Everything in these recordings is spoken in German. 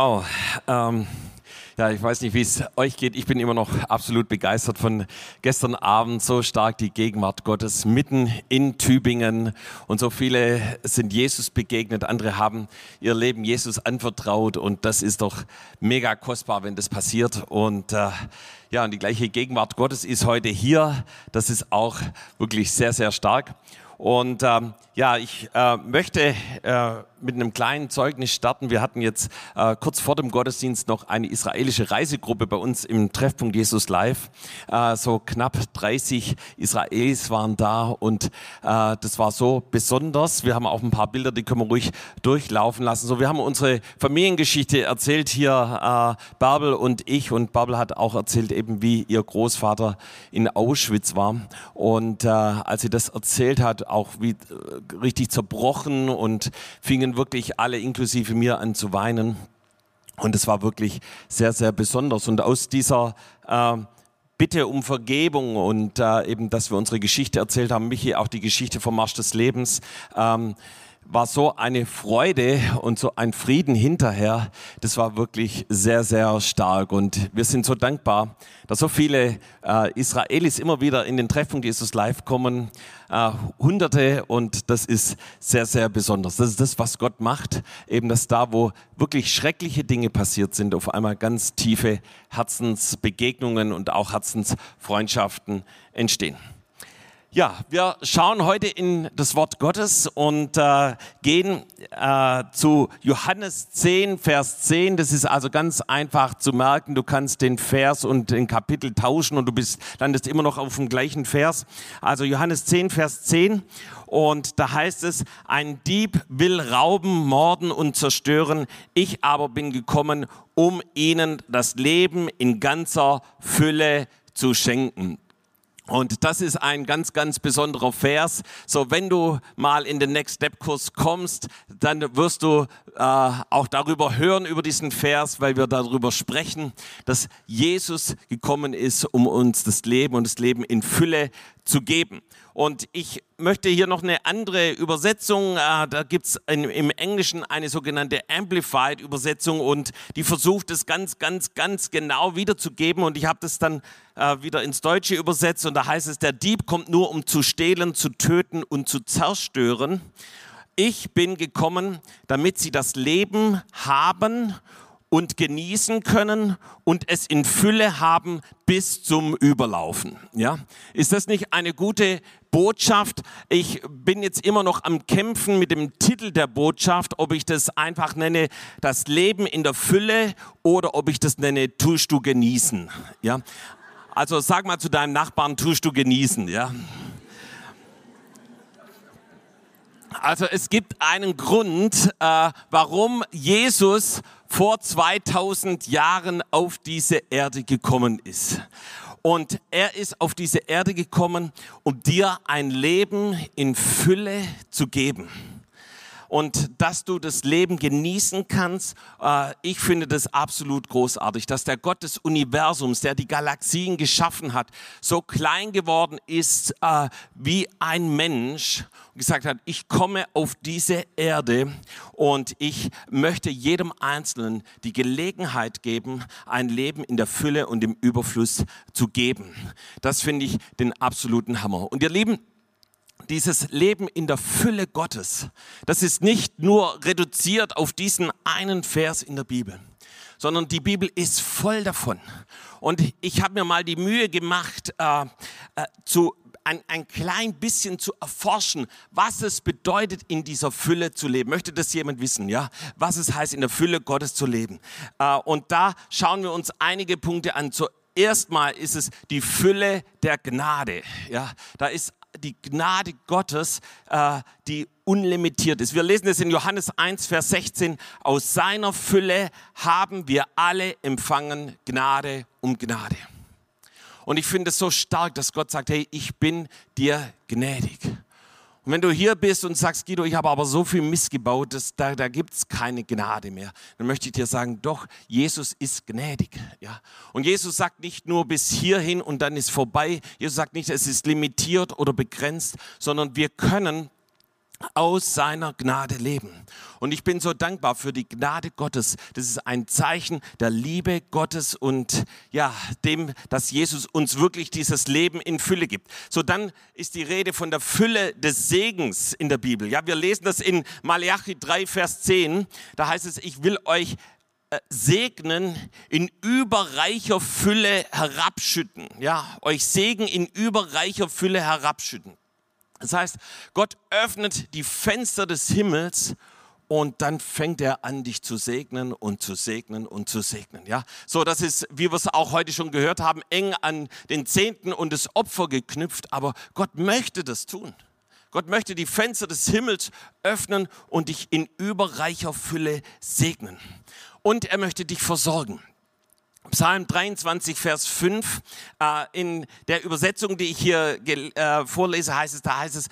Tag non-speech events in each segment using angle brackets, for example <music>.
Wow. Ähm, ja, ich weiß nicht, wie es euch geht. Ich bin immer noch absolut begeistert von gestern Abend. So stark die Gegenwart Gottes mitten in Tübingen. Und so viele sind Jesus begegnet. Andere haben ihr Leben Jesus anvertraut. Und das ist doch mega kostbar, wenn das passiert. Und äh, ja, und die gleiche Gegenwart Gottes ist heute hier. Das ist auch wirklich sehr, sehr stark. Und ähm, ja, ich äh, möchte äh, mit einem kleinen Zeugnis starten. Wir hatten jetzt äh, kurz vor dem Gottesdienst noch eine israelische Reisegruppe bei uns im Treffpunkt Jesus Live. Äh, so knapp 30 Israelis waren da und äh, das war so besonders. Wir haben auch ein paar Bilder, die können wir ruhig durchlaufen lassen. So, wir haben unsere Familiengeschichte erzählt hier, äh, Bärbel und ich. Und Bärbel hat auch erzählt, eben wie ihr Großvater in Auschwitz war. Und äh, als sie das erzählt hat, auch wie äh, richtig zerbrochen und fingen wirklich alle inklusive mir an zu weinen. Und es war wirklich sehr, sehr besonders. Und aus dieser äh, Bitte um Vergebung und äh, eben, dass wir unsere Geschichte erzählt haben, Michi, auch die Geschichte vom Marsch des Lebens, ähm, war so eine Freude und so ein Frieden hinterher. Das war wirklich sehr, sehr stark. Und wir sind so dankbar, dass so viele äh, Israelis immer wieder in den Treffpunkt Jesus Live kommen. Äh, Hunderte und das ist sehr, sehr besonders. Das ist das, was Gott macht. Eben, dass da, wo wirklich schreckliche Dinge passiert sind, auf einmal ganz tiefe Herzensbegegnungen und auch Herzensfreundschaften entstehen. Ja, wir schauen heute in das Wort Gottes und äh, gehen äh, zu Johannes 10, Vers 10. Das ist also ganz einfach zu merken. Du kannst den Vers und den Kapitel tauschen und du bist, landest immer noch auf dem gleichen Vers. Also Johannes 10, Vers 10. Und da heißt es, ein Dieb will rauben, morden und zerstören. Ich aber bin gekommen, um ihnen das Leben in ganzer Fülle zu schenken. Und das ist ein ganz, ganz besonderer Vers. So, wenn du mal in den Next Step Kurs kommst, dann wirst du äh, auch darüber hören, über diesen Vers, weil wir darüber sprechen, dass Jesus gekommen ist, um uns das Leben und das Leben in Fülle zu geben. Und ich möchte hier noch eine andere Übersetzung, äh, da gibt es im Englischen eine sogenannte Amplified Übersetzung und die versucht es ganz, ganz, ganz genau wiederzugeben. Und ich habe das dann äh, wieder ins Deutsche übersetzt und da heißt es, der Dieb kommt nur, um zu stehlen, zu töten und zu zerstören. Ich bin gekommen, damit sie das Leben haben und genießen können und es in Fülle haben bis zum Überlaufen. Ja, ist das nicht eine gute Botschaft? Ich bin jetzt immer noch am Kämpfen mit dem Titel der Botschaft, ob ich das einfach nenne, das Leben in der Fülle oder ob ich das nenne, tust du genießen. Ja, also sag mal zu deinem Nachbarn, tust du genießen. Ja. Also es gibt einen Grund, äh, warum Jesus vor 2000 Jahren auf diese Erde gekommen ist. Und er ist auf diese Erde gekommen, um dir ein Leben in Fülle zu geben und dass du das Leben genießen kannst. Äh, ich finde das absolut großartig, dass der Gott des Universums, der die Galaxien geschaffen hat, so klein geworden ist äh, wie ein Mensch und gesagt hat, ich komme auf diese Erde und ich möchte jedem Einzelnen die Gelegenheit geben, ein Leben in der Fülle und im Überfluss zu geben. Das finde ich den absoluten Hammer. Und ihr Lieben, dieses Leben in der Fülle Gottes, das ist nicht nur reduziert auf diesen einen Vers in der Bibel, sondern die Bibel ist voll davon. Und ich habe mir mal die Mühe gemacht, äh, äh, zu ein, ein klein bisschen zu erforschen, was es bedeutet, in dieser Fülle zu leben. Möchte das jemand wissen, ja? Was es heißt, in der Fülle Gottes zu leben. Äh, und da schauen wir uns einige Punkte an. Zuerst mal ist es die Fülle der Gnade. Ja, da ist die Gnade Gottes, äh, die unlimitiert ist. Wir lesen es in Johannes 1, Vers 16. Aus seiner Fülle haben wir alle empfangen Gnade um Gnade. Und ich finde es so stark, dass Gott sagt, hey, ich bin dir gnädig. Und wenn du hier bist und sagst, Guido, ich habe aber so viel Mist gebaut, dass da, da gibt es keine Gnade mehr, dann möchte ich dir sagen, doch, Jesus ist gnädig. Ja? Und Jesus sagt nicht nur bis hierhin und dann ist vorbei. Jesus sagt nicht, es ist limitiert oder begrenzt, sondern wir können aus seiner Gnade leben. Und ich bin so dankbar für die Gnade Gottes. Das ist ein Zeichen der Liebe Gottes und ja, dem, dass Jesus uns wirklich dieses Leben in Fülle gibt. So dann ist die Rede von der Fülle des Segens in der Bibel. Ja, wir lesen das in Malachi 3, Vers 10. Da heißt es, ich will euch äh, segnen, in überreicher Fülle herabschütten. Ja, euch Segen in überreicher Fülle herabschütten. Das heißt, Gott öffnet die Fenster des Himmels und dann fängt er an, dich zu segnen und zu segnen und zu segnen. Ja, so das ist, wie wir es auch heute schon gehört haben, eng an den Zehnten und das Opfer geknüpft. Aber Gott möchte das tun. Gott möchte die Fenster des Himmels öffnen und dich in überreicher Fülle segnen. Und er möchte dich versorgen. Psalm 23, Vers 5. Äh, in der Übersetzung, die ich hier äh, vorlese, heißt es, da heißt es,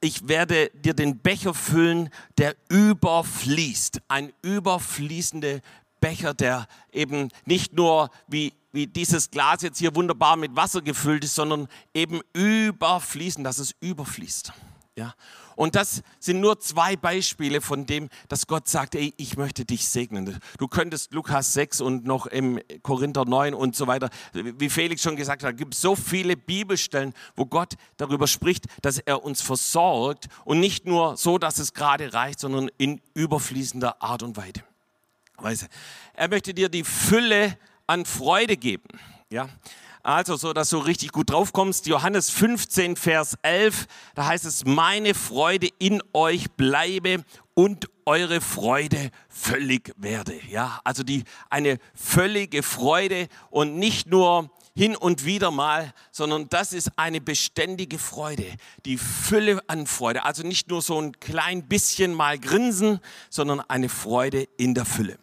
ich werde dir den Becher füllen, der überfließt. Ein überfließender Becher, der eben nicht nur wie, wie dieses Glas jetzt hier wunderbar mit Wasser gefüllt ist, sondern eben überfließend, dass es überfließt. Ja. Und das sind nur zwei Beispiele von dem, dass Gott sagt, ey, ich möchte dich segnen. Du könntest Lukas 6 und noch im Korinther 9 und so weiter, wie Felix schon gesagt hat, gibt so viele Bibelstellen, wo Gott darüber spricht, dass er uns versorgt und nicht nur so, dass es gerade reicht, sondern in überfließender Art und Weise. Er möchte dir die Fülle an Freude geben. Ja, also, so dass du richtig gut drauf kommst. Johannes 15, Vers 11, da heißt es, meine Freude in euch bleibe und eure Freude völlig werde. Ja, also die, eine völlige Freude und nicht nur hin und wieder mal, sondern das ist eine beständige Freude, die Fülle an Freude. Also nicht nur so ein klein bisschen mal grinsen, sondern eine Freude in der Fülle.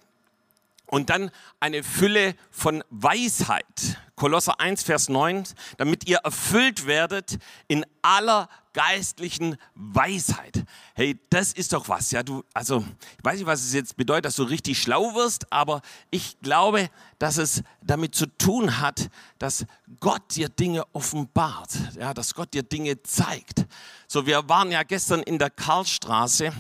Und dann eine Fülle von Weisheit. Kolosser 1, Vers 9, damit ihr erfüllt werdet in aller geistlichen Weisheit. Hey, das ist doch was, ja, du, also, ich weiß nicht, was es jetzt bedeutet, dass du richtig schlau wirst, aber ich glaube, dass es damit zu tun hat, dass Gott dir Dinge offenbart, ja, dass Gott dir Dinge zeigt. So, wir waren ja gestern in der Karlstraße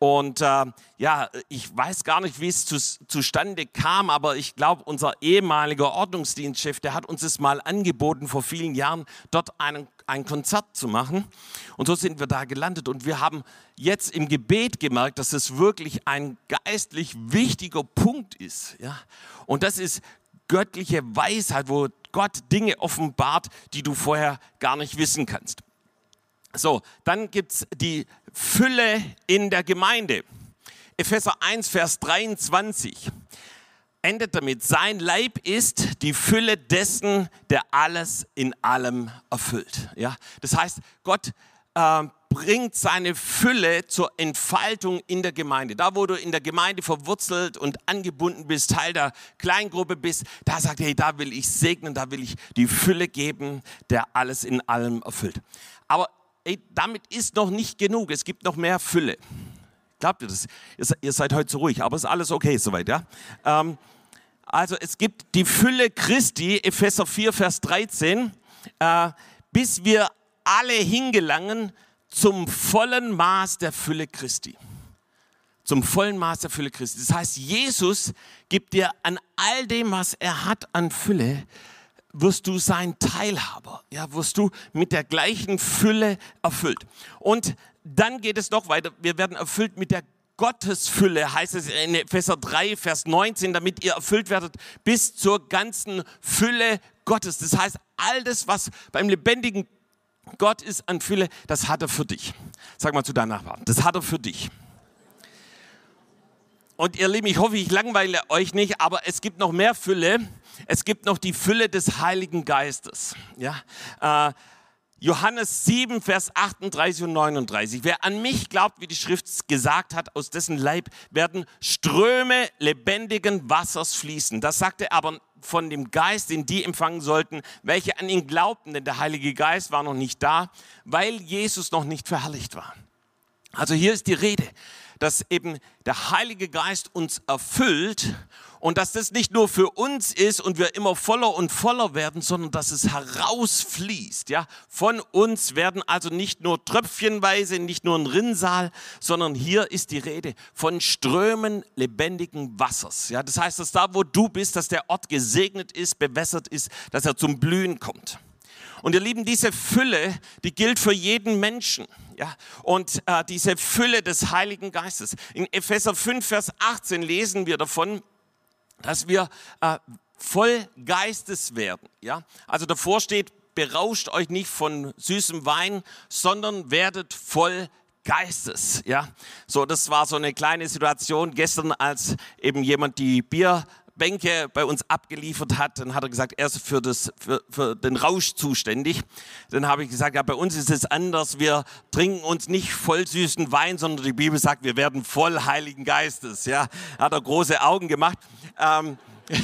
und äh, ja, ich weiß gar nicht, wie es zu, zustande kam, aber ich glaube, unser ehemaliger Ordnungsdienstchef, der hat uns es mal angeboten vor vielen Jahren, dort einen ein Konzert zu machen. Und so sind wir da gelandet. Und wir haben jetzt im Gebet gemerkt, dass es wirklich ein geistlich wichtiger Punkt ist. Ja? Und das ist göttliche Weisheit, wo Gott Dinge offenbart, die du vorher gar nicht wissen kannst. So, dann gibt es die Fülle in der Gemeinde. Epheser 1, Vers 23 endet damit, sein Leib ist die Fülle dessen, der alles in allem erfüllt. Ja? Das heißt, Gott äh, bringt seine Fülle zur Entfaltung in der Gemeinde. Da, wo du in der Gemeinde verwurzelt und angebunden bist, Teil der Kleingruppe bist, da sagt er, hey, da will ich segnen, da will ich die Fülle geben, der alles in allem erfüllt. Aber hey, damit ist noch nicht genug. Es gibt noch mehr Fülle. Glaubt ihr das? Ihr seid heute so ruhig, aber ist alles okay soweit, ja? Ähm, also es gibt die Fülle Christi, Epheser 4, Vers 13, äh, bis wir alle hingelangen zum vollen Maß der Fülle Christi. Zum vollen Maß der Fülle Christi. Das heißt, Jesus gibt dir an all dem, was er hat an Fülle, wirst du sein Teilhaber. Ja, wirst du mit der gleichen Fülle erfüllt. Und dann geht es noch weiter. Wir werden erfüllt mit der Gottesfülle, heißt es in Epheser 3, Vers 19, damit ihr erfüllt werdet bis zur ganzen Fülle Gottes. Das heißt, all das, was beim lebendigen Gott ist an Fülle, das hat er für dich. Sag mal zu deinem Nachbarn, das hat er für dich. Und ihr Lieben, ich hoffe, ich langweile euch nicht, aber es gibt noch mehr Fülle. Es gibt noch die Fülle des Heiligen Geistes. Ja, äh, Johannes 7, Vers 38 und 39. Wer an mich glaubt, wie die Schrift gesagt hat, aus dessen Leib werden Ströme lebendigen Wassers fließen. Das sagte aber von dem Geist, den die empfangen sollten, welche an ihn glaubten, denn der Heilige Geist war noch nicht da, weil Jesus noch nicht verherrlicht war. Also hier ist die Rede, dass eben der Heilige Geist uns erfüllt und dass das nicht nur für uns ist und wir immer voller und voller werden, sondern dass es herausfließt. Ja? Von uns werden also nicht nur tröpfchenweise, nicht nur ein Rinnsal, sondern hier ist die Rede von Strömen lebendigen Wassers. Ja? Das heißt, dass da, wo du bist, dass der Ort gesegnet ist, bewässert ist, dass er zum Blühen kommt. Und ihr Lieben, diese Fülle, die gilt für jeden Menschen. Ja? Und äh, diese Fülle des Heiligen Geistes. In Epheser 5, Vers 18 lesen wir davon, dass wir äh, voll Geistes werden. Ja? Also davor steht, berauscht euch nicht von süßem Wein, sondern werdet voll Geistes. Ja, so das war so eine kleine Situation gestern, als eben jemand die Bierbänke bei uns abgeliefert hat. Dann hat er gesagt, er ist für, das, für, für den Rausch zuständig. Dann habe ich gesagt, ja, bei uns ist es anders. Wir trinken uns nicht voll süßen Wein, sondern die Bibel sagt, wir werden voll Heiligen Geistes. Ja, hat er große Augen gemacht. Ähm, <laughs>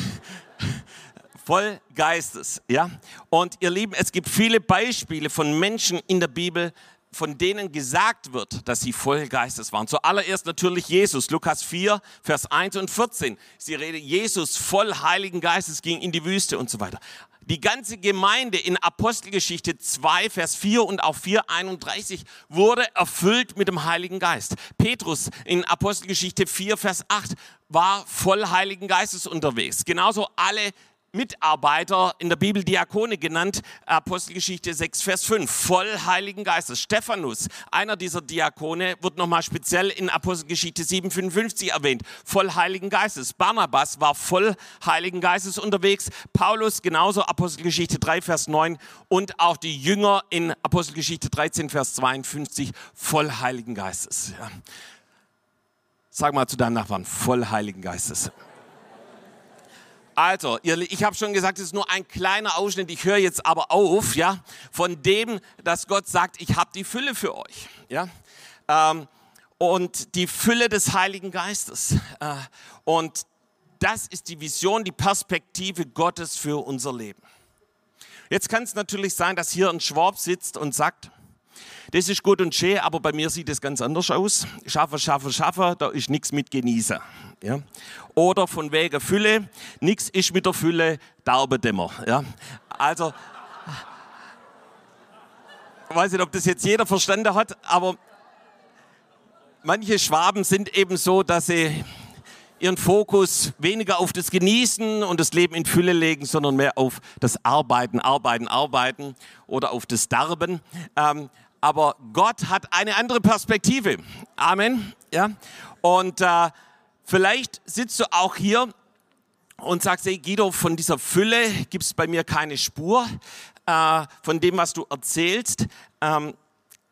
voll Geistes, ja. Und ihr Lieben, es gibt viele Beispiele von Menschen in der Bibel, von denen gesagt wird, dass sie voll Geistes waren. Zuallererst natürlich Jesus, Lukas 4, Vers 1 und 14. Sie rede Jesus voll Heiligen Geistes ging in die Wüste und so weiter. Die ganze Gemeinde in Apostelgeschichte 2, Vers 4 und auch 4, 31 wurde erfüllt mit dem Heiligen Geist. Petrus in Apostelgeschichte 4, Vers 8 war voll Heiligen Geistes unterwegs. Genauso alle Mitarbeiter in der Bibel Diakone genannt, Apostelgeschichte 6, Vers 5, voll Heiligen Geistes. Stephanus, einer dieser Diakone, wird nochmal speziell in Apostelgeschichte 7, 55 erwähnt, voll Heiligen Geistes. Barnabas war voll Heiligen Geistes unterwegs, Paulus genauso, Apostelgeschichte 3, Vers 9 und auch die Jünger in Apostelgeschichte 13, Vers 52, voll Heiligen Geistes. Ja. Sag mal zu deinem Nachbarn, voll Heiligen Geistes. Also, ich habe schon gesagt, es ist nur ein kleiner Ausschnitt. Ich höre jetzt aber auf, ja, von dem, dass Gott sagt, ich habe die Fülle für euch, ja. Ähm, und die Fülle des Heiligen Geistes. Äh, und das ist die Vision, die Perspektive Gottes für unser Leben. Jetzt kann es natürlich sein, dass hier ein Schwab sitzt und sagt, das ist gut und schön, aber bei mir sieht es ganz anders aus. Schaffe, schaffe, schaffe, da ist nichts mit genießen. Ja? Oder von wegen Fülle, nichts ist mit der Fülle, Daubedämmer. Ja? Also, ich weiß nicht, ob das jetzt jeder verstanden hat, aber manche Schwaben sind eben so, dass sie ihren Fokus weniger auf das Genießen und das Leben in Fülle legen, sondern mehr auf das Arbeiten, Arbeiten, Arbeiten oder auf das Darben. Ähm, aber Gott hat eine andere Perspektive. Amen. Ja. Und äh, vielleicht sitzt du auch hier und sagst, hey Guido, von dieser Fülle gibt es bei mir keine Spur. Äh, von dem, was du erzählst, ähm,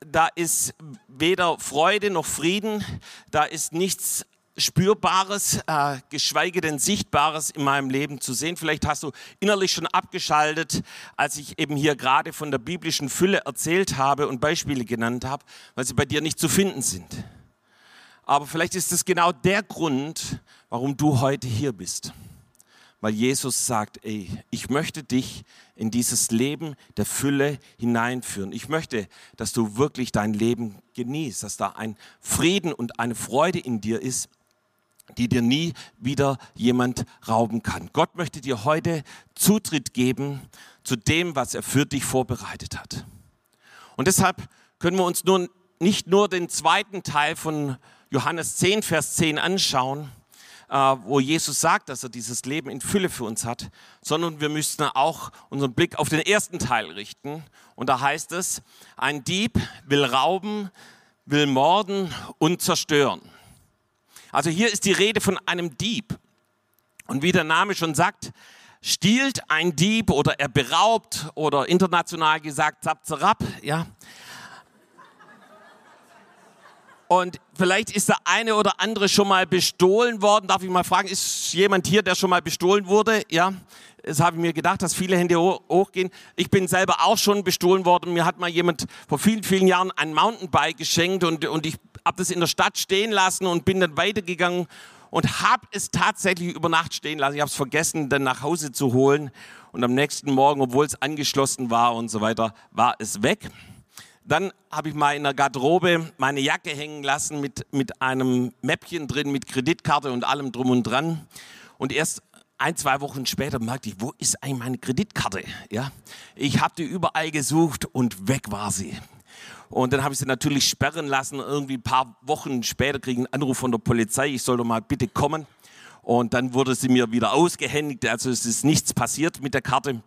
da ist weder Freude noch Frieden, da ist nichts Spürbares, äh, geschweige denn Sichtbares in meinem Leben zu sehen. Vielleicht hast du innerlich schon abgeschaltet, als ich eben hier gerade von der biblischen Fülle erzählt habe und Beispiele genannt habe, weil sie bei dir nicht zu finden sind. Aber vielleicht ist es genau der Grund, warum du heute hier bist. Weil Jesus sagt, ey, ich möchte dich in dieses Leben der Fülle hineinführen. Ich möchte, dass du wirklich dein Leben genießt, dass da ein Frieden und eine Freude in dir ist, die dir nie wieder jemand rauben kann. Gott möchte dir heute Zutritt geben zu dem, was er für dich vorbereitet hat. Und deshalb können wir uns nun nicht nur den zweiten Teil von Johannes 10, Vers 10 anschauen, äh, wo Jesus sagt, dass er dieses Leben in Fülle für uns hat, sondern wir müssten auch unseren Blick auf den ersten Teil richten. Und da heißt es, ein Dieb will rauben, will morden und zerstören. Also hier ist die Rede von einem Dieb. Und wie der Name schon sagt, stiehlt ein Dieb oder er beraubt oder international gesagt zap, zap, ja. Und vielleicht ist der eine oder andere schon mal bestohlen worden. Darf ich mal fragen, ist jemand hier, der schon mal bestohlen wurde? Ja, das habe ich mir gedacht, dass viele Hände hochgehen. Ich bin selber auch schon bestohlen worden. Mir hat mal jemand vor vielen, vielen Jahren ein Mountainbike geschenkt und, und ich habe das in der Stadt stehen lassen und bin dann weitergegangen und habe es tatsächlich über Nacht stehen lassen. Ich habe es vergessen, dann nach Hause zu holen. Und am nächsten Morgen, obwohl es angeschlossen war und so weiter, war es weg. Dann habe ich mal in der Garderobe meine Jacke hängen lassen mit, mit einem Mäppchen drin, mit Kreditkarte und allem drum und dran. Und erst ein, zwei Wochen später merkte ich, wo ist eigentlich meine Kreditkarte? Ja, ich habe die überall gesucht und weg war sie. Und dann habe ich sie natürlich sperren lassen. Irgendwie ein paar Wochen später kriege ich einen Anruf von der Polizei, ich soll doch mal bitte kommen. Und dann wurde sie mir wieder ausgehändigt. Also es ist nichts passiert mit der Karte.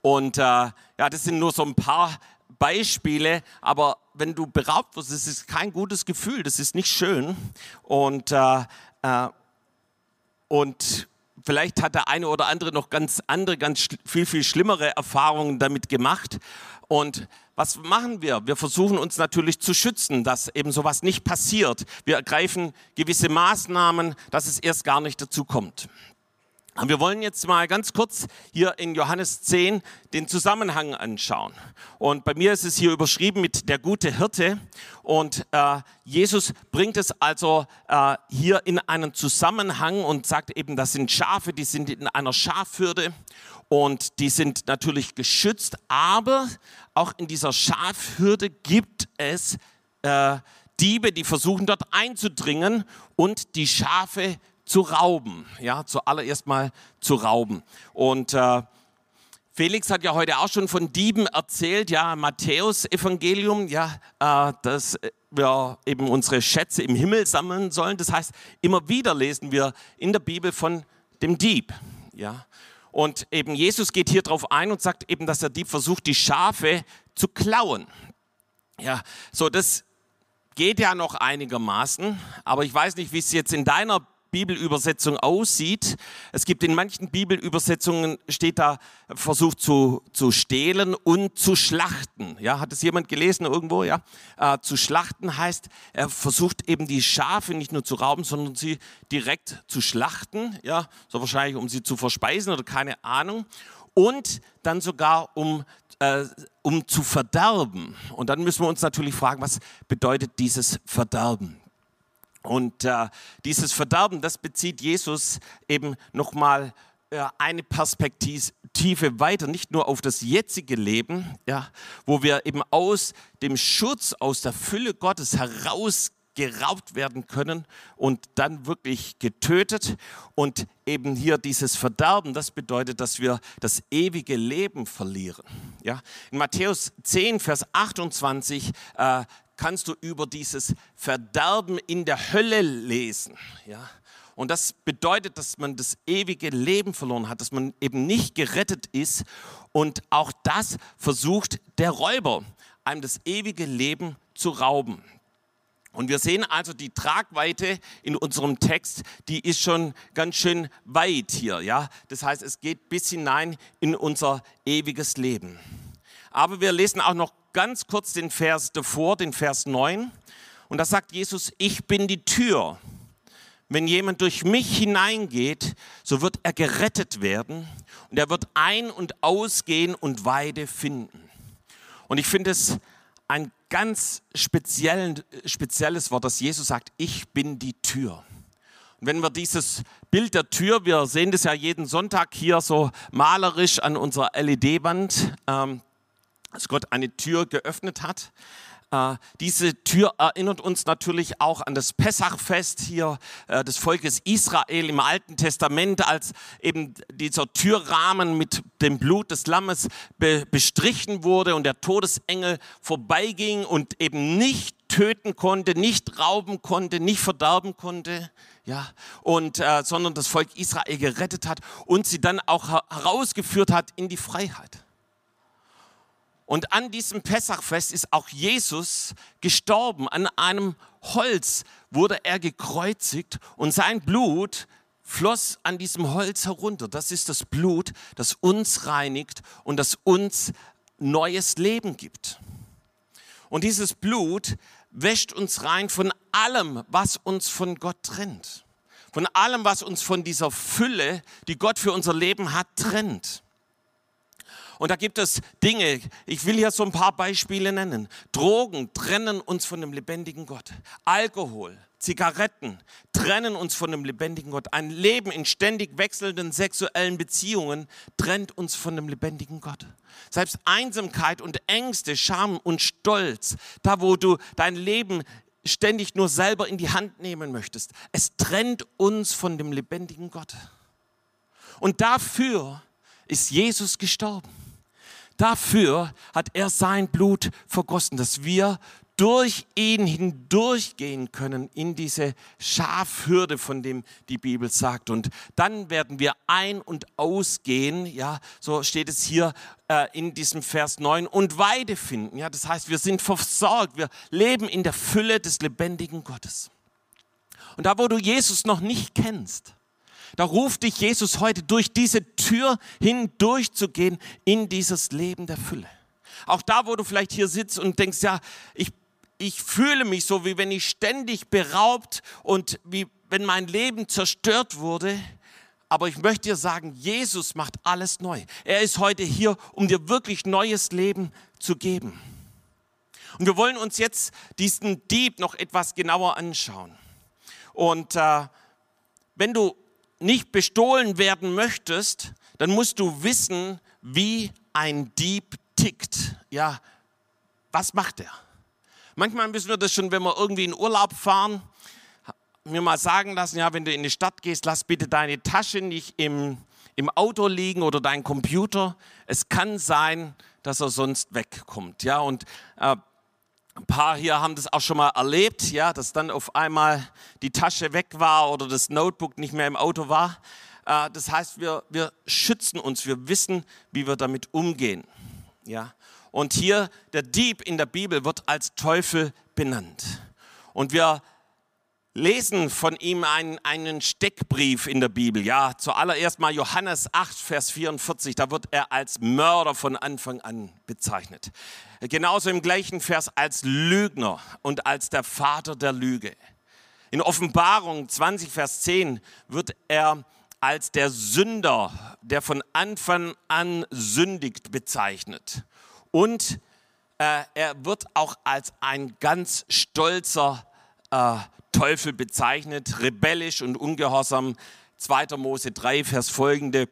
Und äh, ja, das sind nur so ein paar Beispiele, aber wenn du beraubt wirst, das ist kein gutes Gefühl, das ist nicht schön. Und, äh, äh, und vielleicht hat der eine oder andere noch ganz andere, ganz viel, viel schlimmere Erfahrungen damit gemacht. Und was machen wir? Wir versuchen uns natürlich zu schützen, dass eben sowas nicht passiert. Wir ergreifen gewisse Maßnahmen, dass es erst gar nicht dazu kommt. Und wir wollen jetzt mal ganz kurz hier in Johannes 10 den Zusammenhang anschauen. Und bei mir ist es hier überschrieben mit der gute Hirte. Und äh, Jesus bringt es also äh, hier in einen Zusammenhang und sagt eben, das sind Schafe, die sind in einer Schafhürde und die sind natürlich geschützt. Aber auch in dieser Schafhürde gibt es äh, Diebe, die versuchen dort einzudringen und die Schafe zu rauben. Ja, zuallererst mal zu rauben. Und äh, Felix hat ja heute auch schon von Dieben erzählt, ja, Matthäus Evangelium, ja, äh, dass wir eben unsere Schätze im Himmel sammeln sollen. Das heißt, immer wieder lesen wir in der Bibel von dem Dieb, ja. Und eben Jesus geht hier drauf ein und sagt eben, dass der Dieb versucht, die Schafe zu klauen. Ja, so das geht ja noch einigermaßen, aber ich weiß nicht, wie es jetzt in deiner Bibelübersetzung aussieht. Es gibt in manchen Bibelübersetzungen steht da versucht zu, zu stehlen und zu schlachten. Ja, hat es jemand gelesen irgendwo? Ja, äh, zu schlachten heißt, er versucht eben die Schafe nicht nur zu rauben, sondern sie direkt zu schlachten. Ja, so wahrscheinlich um sie zu verspeisen oder keine Ahnung. Und dann sogar um äh, um zu verderben. Und dann müssen wir uns natürlich fragen, was bedeutet dieses Verderben? Und äh, dieses Verderben, das bezieht Jesus eben nochmal äh, eine Perspektive weiter, nicht nur auf das jetzige Leben, ja, wo wir eben aus dem Schutz, aus der Fülle Gottes heraus geraubt werden können und dann wirklich getötet. Und eben hier dieses Verderben, das bedeutet, dass wir das ewige Leben verlieren. Ja? In Matthäus 10, Vers 28 äh, kannst du über dieses Verderben in der Hölle lesen. Ja? Und das bedeutet, dass man das ewige Leben verloren hat, dass man eben nicht gerettet ist. Und auch das versucht der Räuber, einem das ewige Leben zu rauben. Und wir sehen also die Tragweite in unserem Text, die ist schon ganz schön weit hier, ja. Das heißt, es geht bis hinein in unser ewiges Leben. Aber wir lesen auch noch ganz kurz den Vers davor, den Vers 9. Und da sagt Jesus, ich bin die Tür. Wenn jemand durch mich hineingeht, so wird er gerettet werden und er wird ein- und ausgehen und Weide finden. Und ich finde es ein ganz spezielles Wort, dass Jesus sagt, ich bin die Tür. Und wenn wir dieses Bild der Tür, wir sehen das ja jeden Sonntag hier so malerisch an unserer LED-Wand, ähm, dass Gott eine Tür geöffnet hat. Äh, diese Tür erinnert uns natürlich auch an das Pessachfest hier äh, des Volkes Israel im Alten Testament, als eben dieser Türrahmen mit dem Blut des Lammes be bestrichen wurde und der Todesengel vorbeiging und eben nicht töten konnte, nicht rauben konnte, nicht verderben konnte, ja, und äh, sondern das Volk Israel gerettet hat und sie dann auch herausgeführt hat in die Freiheit. Und an diesem Pessachfest ist auch Jesus gestorben. An einem Holz wurde er gekreuzigt und sein Blut floss an diesem Holz herunter. Das ist das Blut, das uns reinigt und das uns neues Leben gibt. Und dieses Blut wäscht uns rein von allem, was uns von Gott trennt. Von allem, was uns von dieser Fülle, die Gott für unser Leben hat, trennt. Und da gibt es Dinge, ich will hier so ein paar Beispiele nennen. Drogen trennen uns von dem lebendigen Gott. Alkohol Zigaretten trennen uns von dem lebendigen Gott. Ein Leben in ständig wechselnden sexuellen Beziehungen trennt uns von dem lebendigen Gott. Selbst Einsamkeit und Ängste, Scham und Stolz, da wo du dein Leben ständig nur selber in die Hand nehmen möchtest, es trennt uns von dem lebendigen Gott. Und dafür ist Jesus gestorben. Dafür hat er sein Blut vergossen, dass wir durch ihn hindurchgehen können in diese Schafhürde, von dem die Bibel sagt. Und dann werden wir ein- und ausgehen, ja, so steht es hier äh, in diesem Vers 9, und Weide finden. Ja, das heißt, wir sind versorgt, wir leben in der Fülle des lebendigen Gottes. Und da, wo du Jesus noch nicht kennst, da ruft dich Jesus heute durch diese Tür hindurchzugehen in dieses Leben der Fülle. Auch da, wo du vielleicht hier sitzt und denkst, ja, ich ich fühle mich so, wie wenn ich ständig beraubt und wie wenn mein Leben zerstört wurde. Aber ich möchte dir sagen, Jesus macht alles neu. Er ist heute hier, um dir wirklich neues Leben zu geben. Und wir wollen uns jetzt diesen Dieb noch etwas genauer anschauen. Und äh, wenn du nicht bestohlen werden möchtest, dann musst du wissen, wie ein Dieb tickt. Ja, was macht er? Manchmal wissen wir das schon, wenn wir irgendwie in Urlaub fahren, mir mal sagen lassen, ja, wenn du in die Stadt gehst, lass bitte deine Tasche nicht im, im Auto liegen oder dein Computer. Es kann sein, dass er sonst wegkommt. Ja, und äh, ein paar hier haben das auch schon mal erlebt, ja, dass dann auf einmal die Tasche weg war oder das Notebook nicht mehr im Auto war. Äh, das heißt, wir, wir schützen uns, wir wissen, wie wir damit umgehen. Ja. Und hier der Dieb in der Bibel wird als Teufel benannt. Und wir lesen von ihm einen, einen Steckbrief in der Bibel. Ja, zuallererst mal Johannes 8, Vers 44. Da wird er als Mörder von Anfang an bezeichnet. Genauso im gleichen Vers als Lügner und als der Vater der Lüge. In Offenbarung 20, Vers 10 wird er als der Sünder, der von Anfang an sündigt, bezeichnet. Und äh, er wird auch als ein ganz stolzer äh, Teufel bezeichnet, rebellisch und ungehorsam. 2. Mose 3, Vers folgende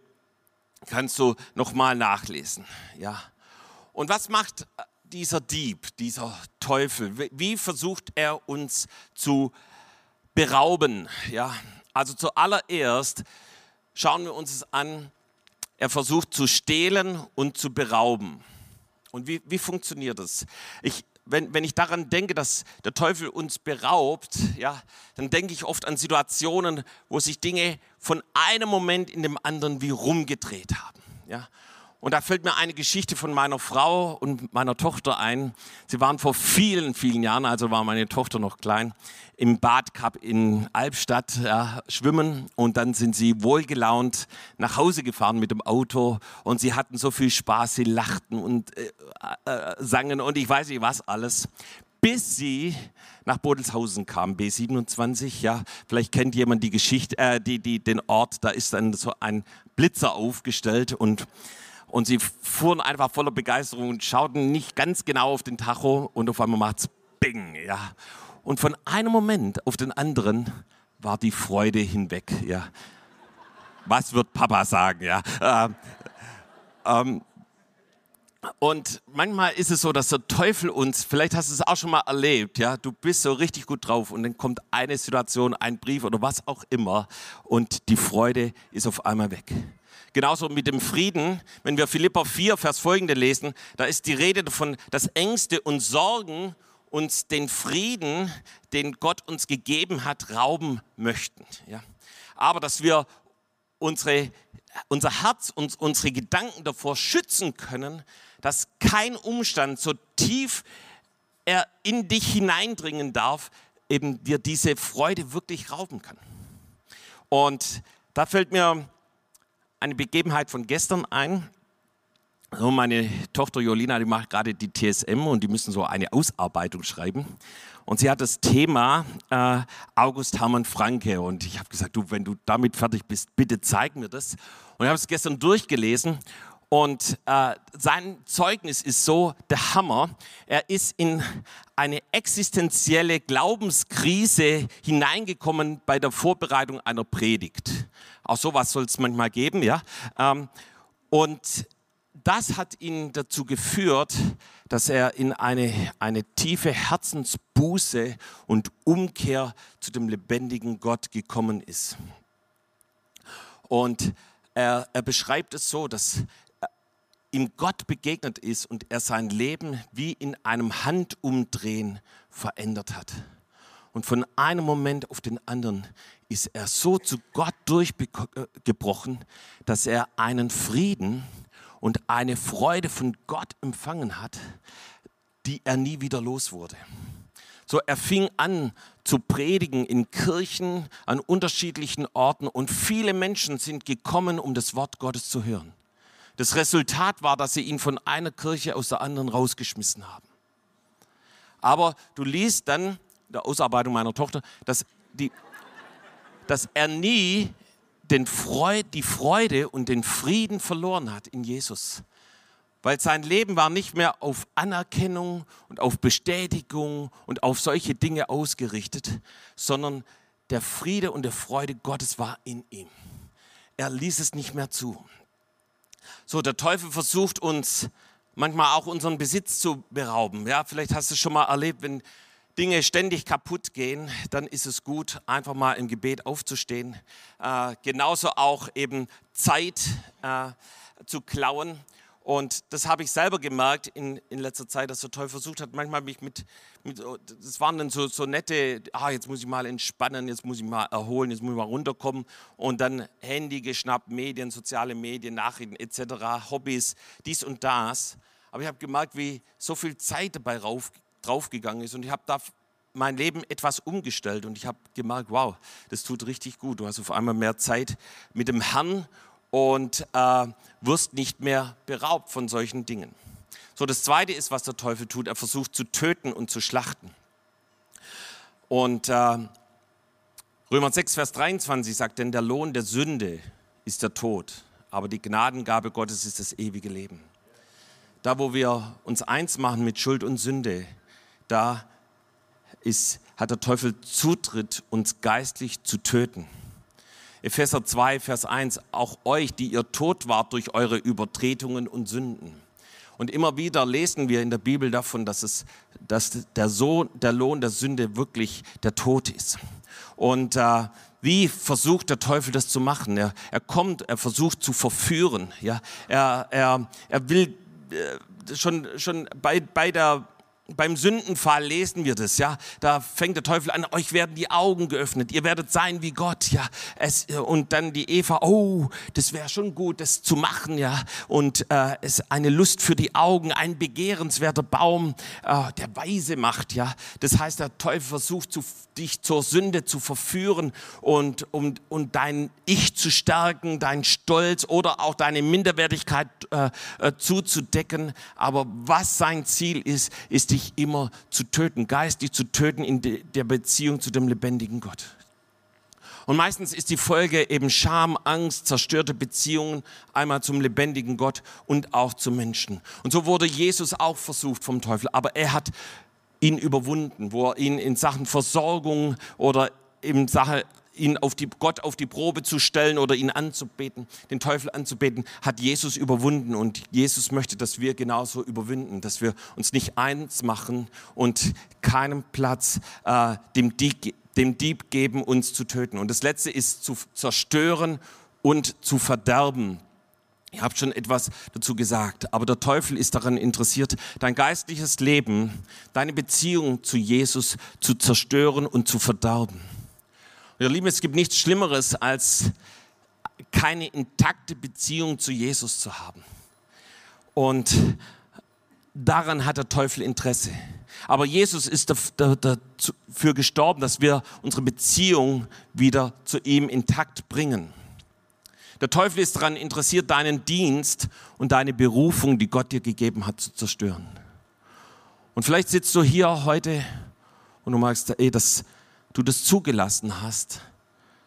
kannst du nochmal nachlesen. Ja. Und was macht dieser Dieb, dieser Teufel? Wie versucht er uns zu berauben? Ja. Also zuallererst schauen wir uns es an, er versucht zu stehlen und zu berauben. Und wie, wie funktioniert das? Ich, wenn, wenn ich daran denke, dass der Teufel uns beraubt, ja, dann denke ich oft an Situationen, wo sich Dinge von einem Moment in dem anderen wie rumgedreht haben. Ja. Und da fällt mir eine Geschichte von meiner Frau und meiner Tochter ein. Sie waren vor vielen, vielen Jahren, also war meine Tochter noch klein, im Badcup in Albstadt ja, schwimmen. Und dann sind sie wohlgelaunt nach Hause gefahren mit dem Auto. Und sie hatten so viel Spaß, sie lachten und äh, äh, sangen und ich weiß nicht was alles, bis sie nach Bodelshausen kamen, B27, ja, vielleicht kennt jemand die Geschichte, äh, die, die, den Ort, da ist dann so ein Blitzer aufgestellt und und sie fuhren einfach voller Begeisterung und schauten nicht ganz genau auf den Tacho und auf einmal macht's Bing, ja. Und von einem Moment auf den anderen war die Freude hinweg. Ja. Was wird Papa sagen? Ja. Ähm, ähm, und manchmal ist es so, dass der Teufel uns, vielleicht hast du es auch schon mal erlebt, ja, du bist so richtig gut drauf und dann kommt eine Situation, ein Brief oder was auch immer und die Freude ist auf einmal weg. Genauso mit dem Frieden, wenn wir Philippa 4, Vers folgende lesen, da ist die Rede davon, dass Ängste und Sorgen uns den Frieden, den Gott uns gegeben hat, rauben möchten. Ja? Aber dass wir unsere, unser Herz und unsere Gedanken davor schützen können, dass kein Umstand so tief er in dich hineindringen darf, eben dir diese Freude wirklich rauben kann. Und da fällt mir eine Begebenheit von gestern ein. So, meine Tochter Jolina, die macht gerade die TSM und die müssen so eine Ausarbeitung schreiben. Und sie hat das Thema äh, August Hermann Franke. Und ich habe gesagt, du, wenn du damit fertig bist, bitte zeig mir das. Und ich habe es gestern durchgelesen. Und äh, sein Zeugnis ist so der Hammer. Er ist in eine existenzielle Glaubenskrise hineingekommen bei der Vorbereitung einer Predigt. Auch sowas soll es manchmal geben, ja. Ähm, und das hat ihn dazu geführt, dass er in eine, eine tiefe Herzensbuße und Umkehr zu dem lebendigen Gott gekommen ist. Und er, er beschreibt es so, dass ihm Gott begegnet ist und er sein Leben wie in einem Handumdrehen verändert hat. Und von einem Moment auf den anderen ist er so zu Gott durchgebrochen, dass er einen Frieden und eine Freude von Gott empfangen hat, die er nie wieder los wurde. So, er fing an zu predigen in Kirchen an unterschiedlichen Orten und viele Menschen sind gekommen, um das Wort Gottes zu hören. Das Resultat war, dass sie ihn von einer Kirche aus der anderen rausgeschmissen haben. Aber du liest dann der Ausarbeitung meiner Tochter, dass, die, dass er nie den Freud, die Freude und den Frieden verloren hat in Jesus. Weil sein Leben war nicht mehr auf Anerkennung und auf Bestätigung und auf solche Dinge ausgerichtet, sondern der Friede und der Freude Gottes war in ihm. Er ließ es nicht mehr zu. So, der Teufel versucht uns manchmal auch unseren Besitz zu berauben. Ja, vielleicht hast du es schon mal erlebt, wenn Dinge ständig kaputt gehen, dann ist es gut, einfach mal im Gebet aufzustehen. Äh, genauso auch eben Zeit äh, zu klauen. Und das habe ich selber gemerkt in, in letzter Zeit, dass der Teufel versucht hat, manchmal mich mit, mit das waren dann so, so nette, ah, jetzt muss ich mal entspannen, jetzt muss ich mal erholen, jetzt muss ich mal runterkommen. Und dann Handy geschnappt, Medien, soziale Medien, Nachrichten etc., Hobbys, dies und das. Aber ich habe gemerkt, wie so viel Zeit dabei rauf, draufgegangen ist. Und ich habe da mein Leben etwas umgestellt und ich habe gemerkt, wow, das tut richtig gut. Du hast auf einmal mehr Zeit mit dem Herrn und äh, wirst nicht mehr beraubt von solchen Dingen. So, das Zweite ist, was der Teufel tut. Er versucht zu töten und zu schlachten. Und äh, Römer 6, Vers 23 sagt, denn der Lohn der Sünde ist der Tod, aber die Gnadengabe Gottes ist das ewige Leben. Da, wo wir uns eins machen mit Schuld und Sünde, da ist, hat der Teufel Zutritt, uns geistlich zu töten. Epheser 2, Vers 1, auch euch, die ihr tot wart durch eure Übertretungen und Sünden. Und immer wieder lesen wir in der Bibel davon, dass, es, dass der, Sohn, der Lohn der Sünde wirklich der Tod ist. Und äh, wie versucht der Teufel das zu machen? Er, er kommt, er versucht zu verführen. Ja? Er, er, er will äh, schon, schon bei, bei der beim Sündenfall lesen wir das, ja. Da fängt der Teufel an, euch werden die Augen geöffnet, ihr werdet sein wie Gott, ja. Es, und dann die Eva, oh, das wäre schon gut, das zu machen, ja. Und äh, es eine Lust für die Augen, ein begehrenswerter Baum, äh, der Weise macht, ja. Das heißt, der Teufel versucht, zu, dich zur Sünde zu verführen und um und dein Ich zu stärken, dein Stolz oder auch deine Minderwertigkeit äh, äh, zuzudecken. Aber was sein Ziel ist, ist die dich immer zu töten, geistig zu töten in der Beziehung zu dem lebendigen Gott. Und meistens ist die Folge eben Scham, Angst, zerstörte Beziehungen einmal zum lebendigen Gott und auch zu Menschen. Und so wurde Jesus auch versucht vom Teufel, aber er hat ihn überwunden, wo er ihn in Sachen Versorgung oder in Sache ihn auf die, Gott auf die Probe zu stellen oder ihn anzubeten, den Teufel anzubeten, hat Jesus überwunden. Und Jesus möchte, dass wir genauso überwinden, dass wir uns nicht eins machen und keinen Platz äh, dem, Dieb, dem Dieb geben, uns zu töten. Und das Letzte ist zu zerstören und zu verderben. Ich habe schon etwas dazu gesagt, aber der Teufel ist daran interessiert, dein geistliches Leben, deine Beziehung zu Jesus zu zerstören und zu verderben. Ihr Lieben, es gibt nichts Schlimmeres, als keine intakte Beziehung zu Jesus zu haben. Und daran hat der Teufel Interesse. Aber Jesus ist dafür gestorben, dass wir unsere Beziehung wieder zu ihm intakt bringen. Der Teufel ist daran interessiert, deinen Dienst und deine Berufung, die Gott dir gegeben hat, zu zerstören. Und vielleicht sitzt du hier heute und du magst, ey, das, du das zugelassen hast,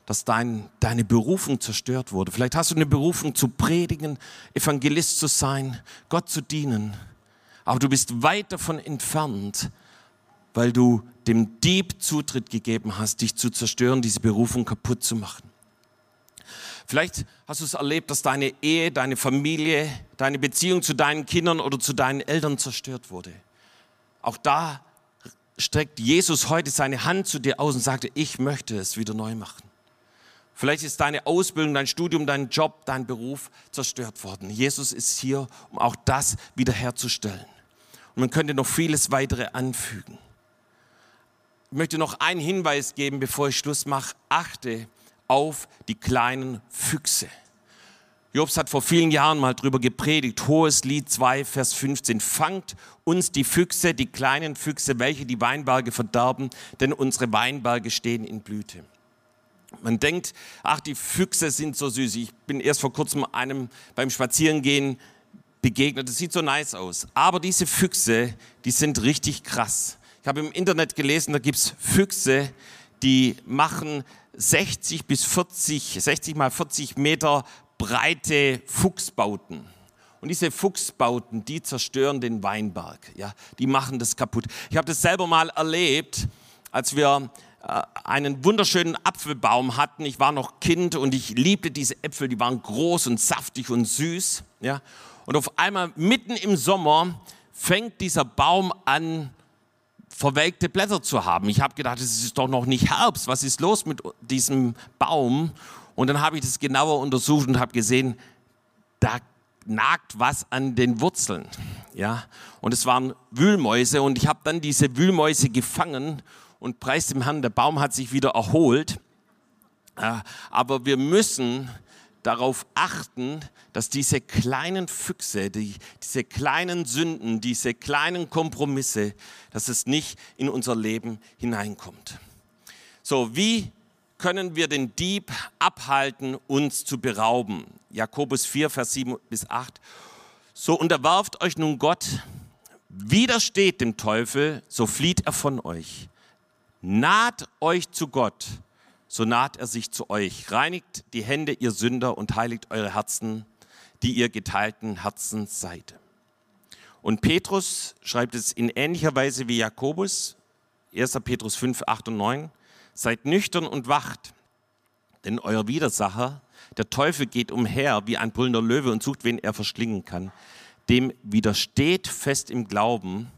dass dein, deine Berufung zerstört wurde. Vielleicht hast du eine Berufung zu predigen, Evangelist zu sein, Gott zu dienen. Aber du bist weit davon entfernt, weil du dem Dieb Zutritt gegeben hast, dich zu zerstören, diese Berufung kaputt zu machen. Vielleicht hast du es erlebt, dass deine Ehe, deine Familie, deine Beziehung zu deinen Kindern oder zu deinen Eltern zerstört wurde. Auch da streckt Jesus heute seine Hand zu dir aus und sagt, ich möchte es wieder neu machen. Vielleicht ist deine Ausbildung, dein Studium, dein Job, dein Beruf zerstört worden. Jesus ist hier, um auch das wiederherzustellen. Und man könnte noch vieles weitere anfügen. Ich möchte noch einen Hinweis geben, bevor ich Schluss mache. Achte auf die kleinen Füchse. Jobs hat vor vielen Jahren mal drüber gepredigt, Hohes Lied 2, Vers 15. Fangt uns die Füchse, die kleinen Füchse, welche die Weinberge verderben, denn unsere Weinberge stehen in Blüte. Man denkt, ach, die Füchse sind so süß. Ich bin erst vor kurzem einem beim Spazierengehen begegnet. Das sieht so nice aus. Aber diese Füchse, die sind richtig krass. Ich habe im Internet gelesen, da gibt's Füchse, die machen 60 bis 40, 60 mal 40 Meter breite Fuchsbauten. Und diese Fuchsbauten, die zerstören den Weinberg. Ja, die machen das kaputt. Ich habe das selber mal erlebt, als wir äh, einen wunderschönen Apfelbaum hatten. Ich war noch Kind und ich liebte diese Äpfel. Die waren groß und saftig und süß. Ja, und auf einmal mitten im Sommer fängt dieser Baum an, verwelkte Blätter zu haben. Ich habe gedacht, es ist doch noch nicht Herbst. Was ist los mit diesem Baum? Und dann habe ich das genauer untersucht und habe gesehen, da nagt was an den Wurzeln. Ja, und es waren Wühlmäuse und ich habe dann diese Wühlmäuse gefangen und preis dem Herrn, der Baum hat sich wieder erholt. Aber wir müssen darauf achten, dass diese kleinen Füchse, die, diese kleinen Sünden, diese kleinen Kompromisse, dass es nicht in unser Leben hineinkommt. So, wie können wir den Dieb abhalten, uns zu berauben. Jakobus 4, Vers 7 bis 8. So unterwerft euch nun Gott, widersteht dem Teufel, so flieht er von euch. Naht euch zu Gott, so naht er sich zu euch. Reinigt die Hände, ihr Sünder, und heiligt eure Herzen, die ihr geteilten Herzens seid. Und Petrus schreibt es in ähnlicher Weise wie Jakobus, 1. Petrus 5, 8 und 9. Seid nüchtern und wacht, denn euer Widersacher, der Teufel, geht umher wie ein brüllender Löwe und sucht, wen er verschlingen kann. Dem widersteht fest im Glauben,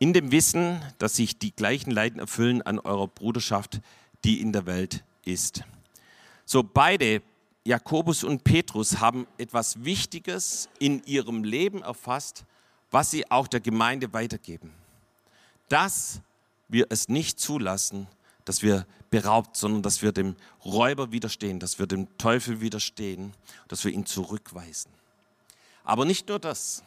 in dem Wissen, dass sich die gleichen Leiden erfüllen an eurer Bruderschaft, die in der Welt ist. So beide, Jakobus und Petrus, haben etwas Wichtiges in ihrem Leben erfasst, was sie auch der Gemeinde weitergeben. Dass wir es nicht zulassen, dass wir beraubt, sondern dass wir dem Räuber widerstehen, dass wir dem Teufel widerstehen, dass wir ihn zurückweisen. Aber nicht nur das,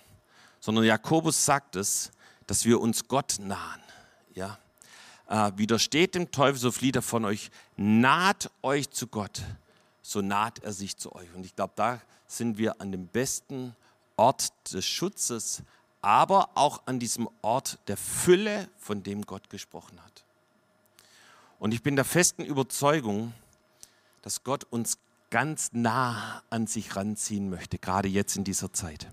sondern Jakobus sagt es, dass wir uns Gott nahen. Ja? Äh, widersteht dem Teufel, so flieht er von euch. Naht euch zu Gott, so naht er sich zu euch. Und ich glaube, da sind wir an dem besten Ort des Schutzes, aber auch an diesem Ort der Fülle, von dem Gott gesprochen hat. Und ich bin der festen Überzeugung, dass Gott uns ganz nah an sich ranziehen möchte, gerade jetzt in dieser Zeit.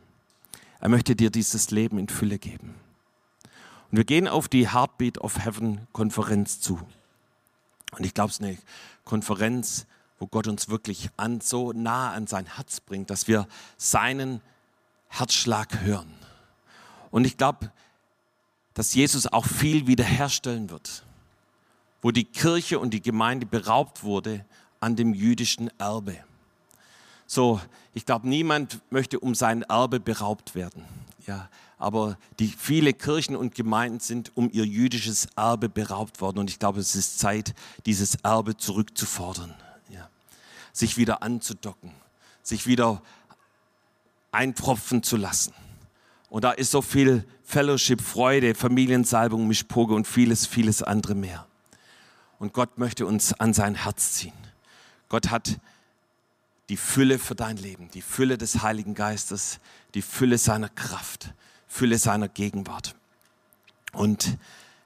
Er möchte dir dieses Leben in Fülle geben. Und wir gehen auf die Heartbeat of Heaven Konferenz zu. Und ich glaube, es ist eine Konferenz, wo Gott uns wirklich an, so nah an sein Herz bringt, dass wir seinen Herzschlag hören. Und ich glaube, dass Jesus auch viel wiederherstellen wird wo die Kirche und die Gemeinde beraubt wurde an dem jüdischen Erbe. So, ich glaube, niemand möchte um sein Erbe beraubt werden. Ja, aber die viele Kirchen und Gemeinden sind um ihr jüdisches Erbe beraubt worden und ich glaube, es ist Zeit, dieses Erbe zurückzufordern. Ja. Sich wieder anzudocken, sich wieder eintropfen zu lassen. Und da ist so viel Fellowship, Freude, Familiensalbung, Mischpoge und vieles, vieles andere mehr. Und Gott möchte uns an sein Herz ziehen. Gott hat die Fülle für dein Leben, die Fülle des Heiligen Geistes, die Fülle seiner Kraft, Fülle seiner Gegenwart. Und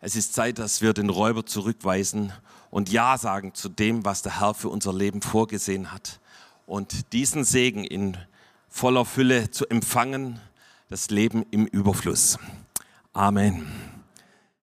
Es ist Zeit, dass wir den Räuber zurückweisen und Ja sagen zu dem, was der Herr für unser Leben vorgesehen hat. Und diesen Segen in voller Fülle zu empfangen, das Leben im Überfluss. Amen.